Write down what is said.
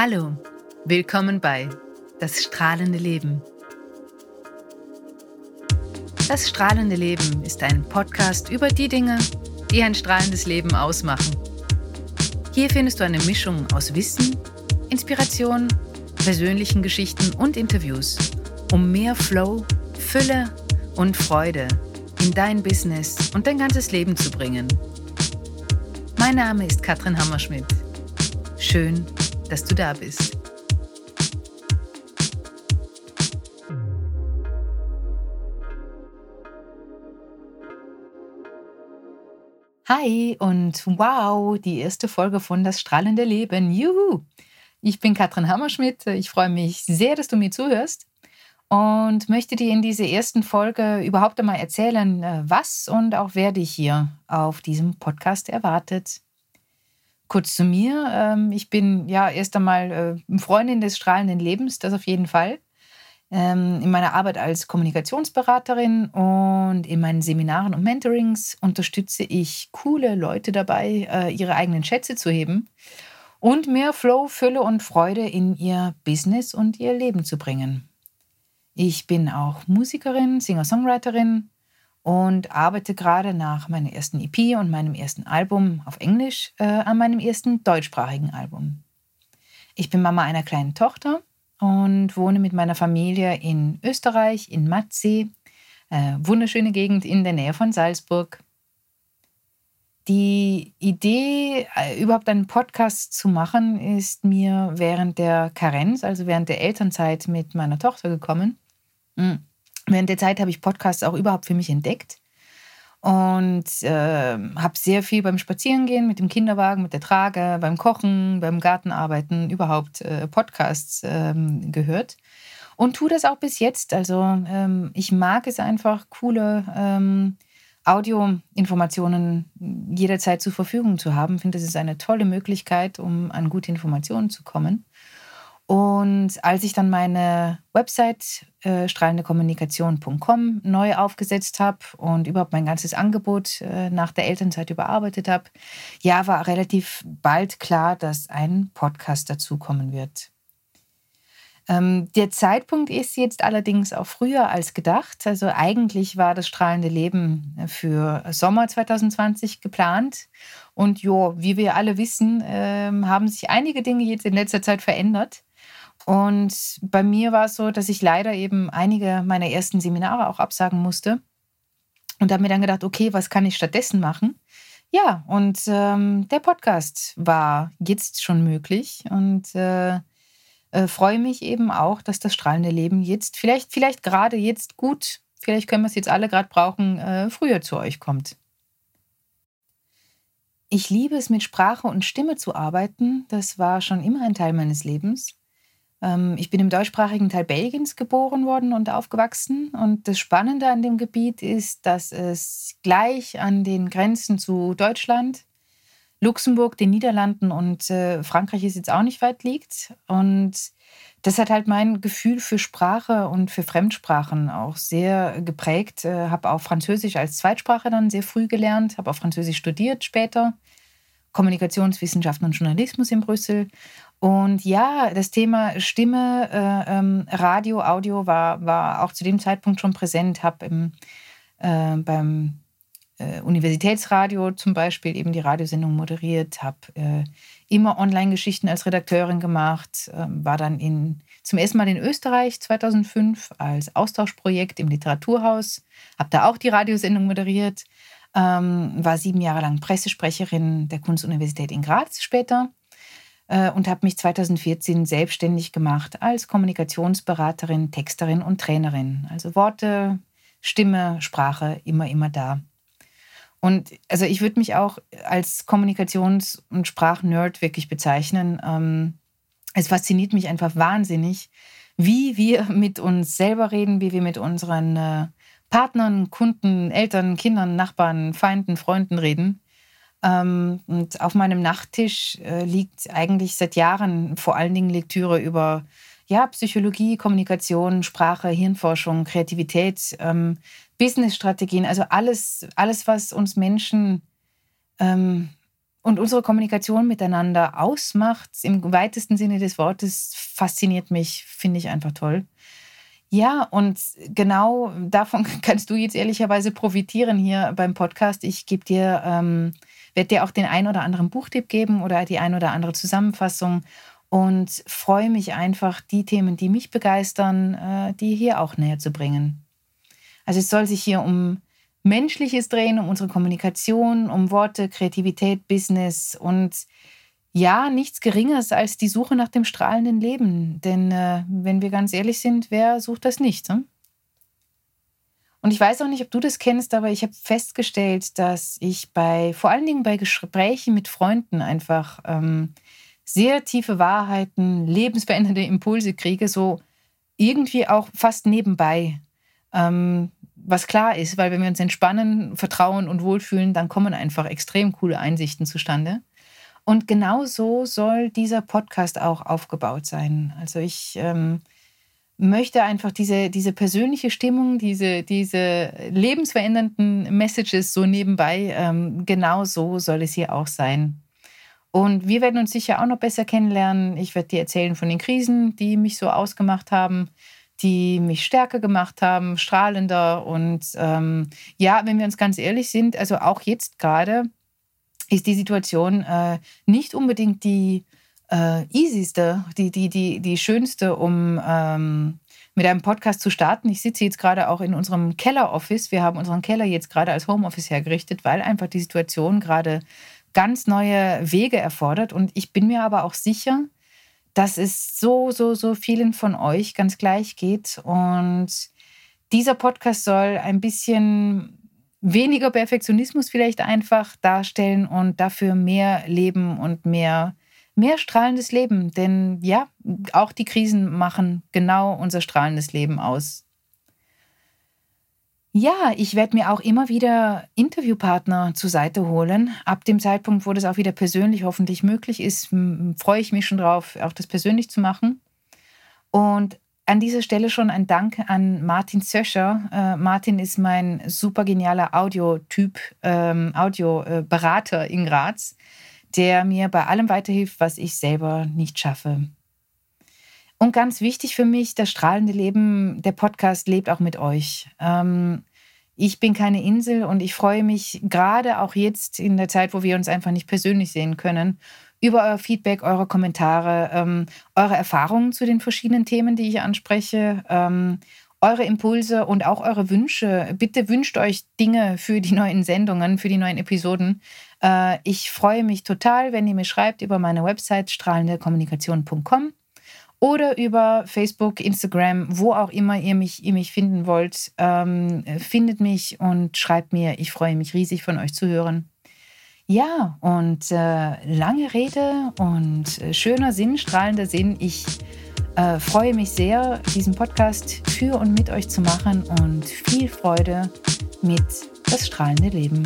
Hallo, willkommen bei Das strahlende Leben. Das strahlende Leben ist ein Podcast über die Dinge, die ein strahlendes Leben ausmachen. Hier findest du eine Mischung aus Wissen, Inspiration, persönlichen Geschichten und Interviews, um mehr Flow, Fülle und Freude in dein Business und dein ganzes Leben zu bringen. Mein Name ist Katrin Hammerschmidt. Schön, dass du da bist. Hi und wow, die erste Folge von Das strahlende Leben. Juhu! Ich bin Katrin Hammerschmidt. Ich freue mich sehr, dass du mir zuhörst und möchte dir in dieser ersten Folge überhaupt einmal erzählen, äh, was und auch wer dich hier auf diesem Podcast erwartet. Kurz zu mir. Ähm, ich bin ja erst einmal äh, Freundin des strahlenden Lebens, das auf jeden Fall. Ähm, in meiner Arbeit als Kommunikationsberaterin und in meinen Seminaren und Mentorings unterstütze ich coole Leute dabei, äh, ihre eigenen Schätze zu heben und mehr Flow, Fülle und Freude in ihr Business und ihr Leben zu bringen. Ich bin auch Musikerin, Singer-Songwriterin und arbeite gerade nach meiner ersten EP und meinem ersten Album auf Englisch äh, an meinem ersten deutschsprachigen Album. Ich bin Mama einer kleinen Tochter und wohne mit meiner Familie in Österreich, in Matzee, äh, wunderschöne Gegend in der Nähe von Salzburg. Die Idee, äh, überhaupt einen Podcast zu machen, ist mir während der Karenz, also während der Elternzeit mit meiner Tochter gekommen. Mhm. Während der Zeit habe ich Podcasts auch überhaupt für mich entdeckt und äh, habe sehr viel beim Spazierengehen mit dem Kinderwagen, mit der Trage, beim Kochen, beim Gartenarbeiten überhaupt äh, Podcasts ähm, gehört und tue das auch bis jetzt. Also ähm, ich mag es einfach, coole ähm, Audioinformationen jederzeit zur Verfügung zu haben. Ich finde, das ist eine tolle Möglichkeit, um an gute Informationen zu kommen. Und als ich dann meine Website äh, strahlendekommunikation.com neu aufgesetzt habe und überhaupt mein ganzes Angebot äh, nach der Elternzeit überarbeitet habe, ja, war relativ bald klar, dass ein Podcast dazukommen wird. Ähm, der Zeitpunkt ist jetzt allerdings auch früher als gedacht. Also eigentlich war das strahlende Leben für Sommer 2020 geplant. Und jo, wie wir alle wissen, äh, haben sich einige Dinge jetzt in letzter Zeit verändert. Und bei mir war es so, dass ich leider eben einige meiner ersten Seminare auch absagen musste. Und habe mir dann gedacht, okay, was kann ich stattdessen machen? Ja, und ähm, der Podcast war jetzt schon möglich und äh, äh, freue mich eben auch, dass das strahlende Leben jetzt, vielleicht, vielleicht gerade jetzt gut, vielleicht können wir es jetzt alle gerade brauchen, äh, früher zu euch kommt. Ich liebe es, mit Sprache und Stimme zu arbeiten. Das war schon immer ein Teil meines Lebens. Ähm, ich bin im deutschsprachigen Teil Belgiens geboren worden und aufgewachsen. Und das Spannende an dem Gebiet ist, dass es gleich an den Grenzen zu Deutschland, Luxemburg, den Niederlanden und äh, Frankreich ist jetzt auch nicht weit liegt. Und das hat halt mein Gefühl für Sprache und für Fremdsprachen auch sehr geprägt. Äh, habe auch Französisch als Zweitsprache dann sehr früh gelernt, habe auch Französisch studiert später. Kommunikationswissenschaften und Journalismus in Brüssel und ja, das Thema Stimme, äh, ähm, Radio, Audio war, war auch zu dem Zeitpunkt schon präsent. Habe äh, beim äh, Universitätsradio zum Beispiel eben die Radiosendung moderiert, habe äh, immer Online-Geschichten als Redakteurin gemacht, ähm, war dann in, zum ersten Mal in Österreich 2005 als Austauschprojekt im Literaturhaus, habe da auch die Radiosendung moderiert, ähm, war sieben Jahre lang Pressesprecherin der Kunstuniversität in Graz später äh, und habe mich 2014 selbstständig gemacht als Kommunikationsberaterin, Texterin und Trainerin. Also Worte, Stimme, Sprache immer, immer da. Und also ich würde mich auch als Kommunikations- und Sprachnerd wirklich bezeichnen. Ähm, es fasziniert mich einfach wahnsinnig, wie wir mit uns selber reden, wie wir mit unseren äh, Partnern, Kunden, Eltern, Kindern, Nachbarn, Feinden, Freunden reden. Ähm, und auf meinem Nachttisch äh, liegt eigentlich seit Jahren vor allen Dingen Lektüre über ja, Psychologie, Kommunikation, Sprache, Hirnforschung, Kreativität, ähm, Businessstrategien, also alles, alles, was uns Menschen ähm, und unsere Kommunikation miteinander ausmacht, im weitesten Sinne des Wortes, fasziniert mich, finde ich einfach toll. Ja, und genau davon kannst du jetzt ehrlicherweise profitieren hier beim Podcast. Ich gebe dir, ähm, werde dir auch den ein oder anderen Buchtipp geben oder die ein oder andere Zusammenfassung und freue mich einfach, die Themen, die mich begeistern, äh, die hier auch näher zu bringen. Also es soll sich hier um Menschliches drehen, um unsere Kommunikation, um Worte, Kreativität, Business und ja, nichts Geringeres als die Suche nach dem strahlenden Leben. Denn äh, wenn wir ganz ehrlich sind, wer sucht das nicht? Hm? Und ich weiß auch nicht, ob du das kennst, aber ich habe festgestellt, dass ich bei, vor allen Dingen bei Gesprächen mit Freunden einfach ähm, sehr tiefe Wahrheiten, lebensverändernde Impulse kriege, so irgendwie auch fast nebenbei. Ähm, was klar ist, weil wenn wir uns entspannen, vertrauen und wohlfühlen, dann kommen einfach extrem coole Einsichten zustande. Und genau so soll dieser Podcast auch aufgebaut sein. Also ich ähm, möchte einfach diese, diese persönliche Stimmung, diese, diese lebensverändernden Messages so nebenbei, ähm, genau so soll es hier auch sein. Und wir werden uns sicher auch noch besser kennenlernen. Ich werde dir erzählen von den Krisen, die mich so ausgemacht haben, die mich stärker gemacht haben, strahlender. Und ähm, ja, wenn wir uns ganz ehrlich sind, also auch jetzt gerade, ist die Situation äh, nicht unbedingt die äh, easyste, die, die, die, die schönste, um ähm, mit einem Podcast zu starten. Ich sitze jetzt gerade auch in unserem Keller-Office. Wir haben unseren Keller jetzt gerade als Homeoffice hergerichtet, weil einfach die Situation gerade ganz neue Wege erfordert. Und ich bin mir aber auch sicher, dass es so, so, so vielen von euch ganz gleich geht. Und dieser Podcast soll ein bisschen weniger Perfektionismus vielleicht einfach darstellen und dafür mehr Leben und mehr, mehr strahlendes Leben. Denn ja, auch die Krisen machen genau unser strahlendes Leben aus. Ja, ich werde mir auch immer wieder Interviewpartner zur Seite holen. Ab dem Zeitpunkt, wo das auch wieder persönlich hoffentlich möglich ist, freue ich mich schon drauf, auch das persönlich zu machen. Und an dieser Stelle schon ein Dank an Martin Zöscher. Äh, Martin ist mein super genialer Audiotyp, ähm, Audioberater in Graz, der mir bei allem weiterhilft, was ich selber nicht schaffe. Und ganz wichtig für mich, das strahlende Leben, der Podcast lebt auch mit euch. Ähm, ich bin keine Insel und ich freue mich gerade auch jetzt in der Zeit, wo wir uns einfach nicht persönlich sehen können, über euer Feedback, eure Kommentare, ähm, eure Erfahrungen zu den verschiedenen Themen, die ich anspreche, ähm, eure Impulse und auch eure Wünsche. Bitte wünscht euch Dinge für die neuen Sendungen, für die neuen Episoden. Äh, ich freue mich total, wenn ihr mir schreibt über meine Website strahlendekommunikation.com oder über Facebook, Instagram, wo auch immer ihr mich, ihr mich finden wollt. Ähm, findet mich und schreibt mir. Ich freue mich riesig von euch zu hören. Ja, und äh, lange Rede und äh, schöner Sinn, strahlender Sinn. Ich äh, freue mich sehr, diesen Podcast für und mit euch zu machen und viel Freude mit das strahlende Leben.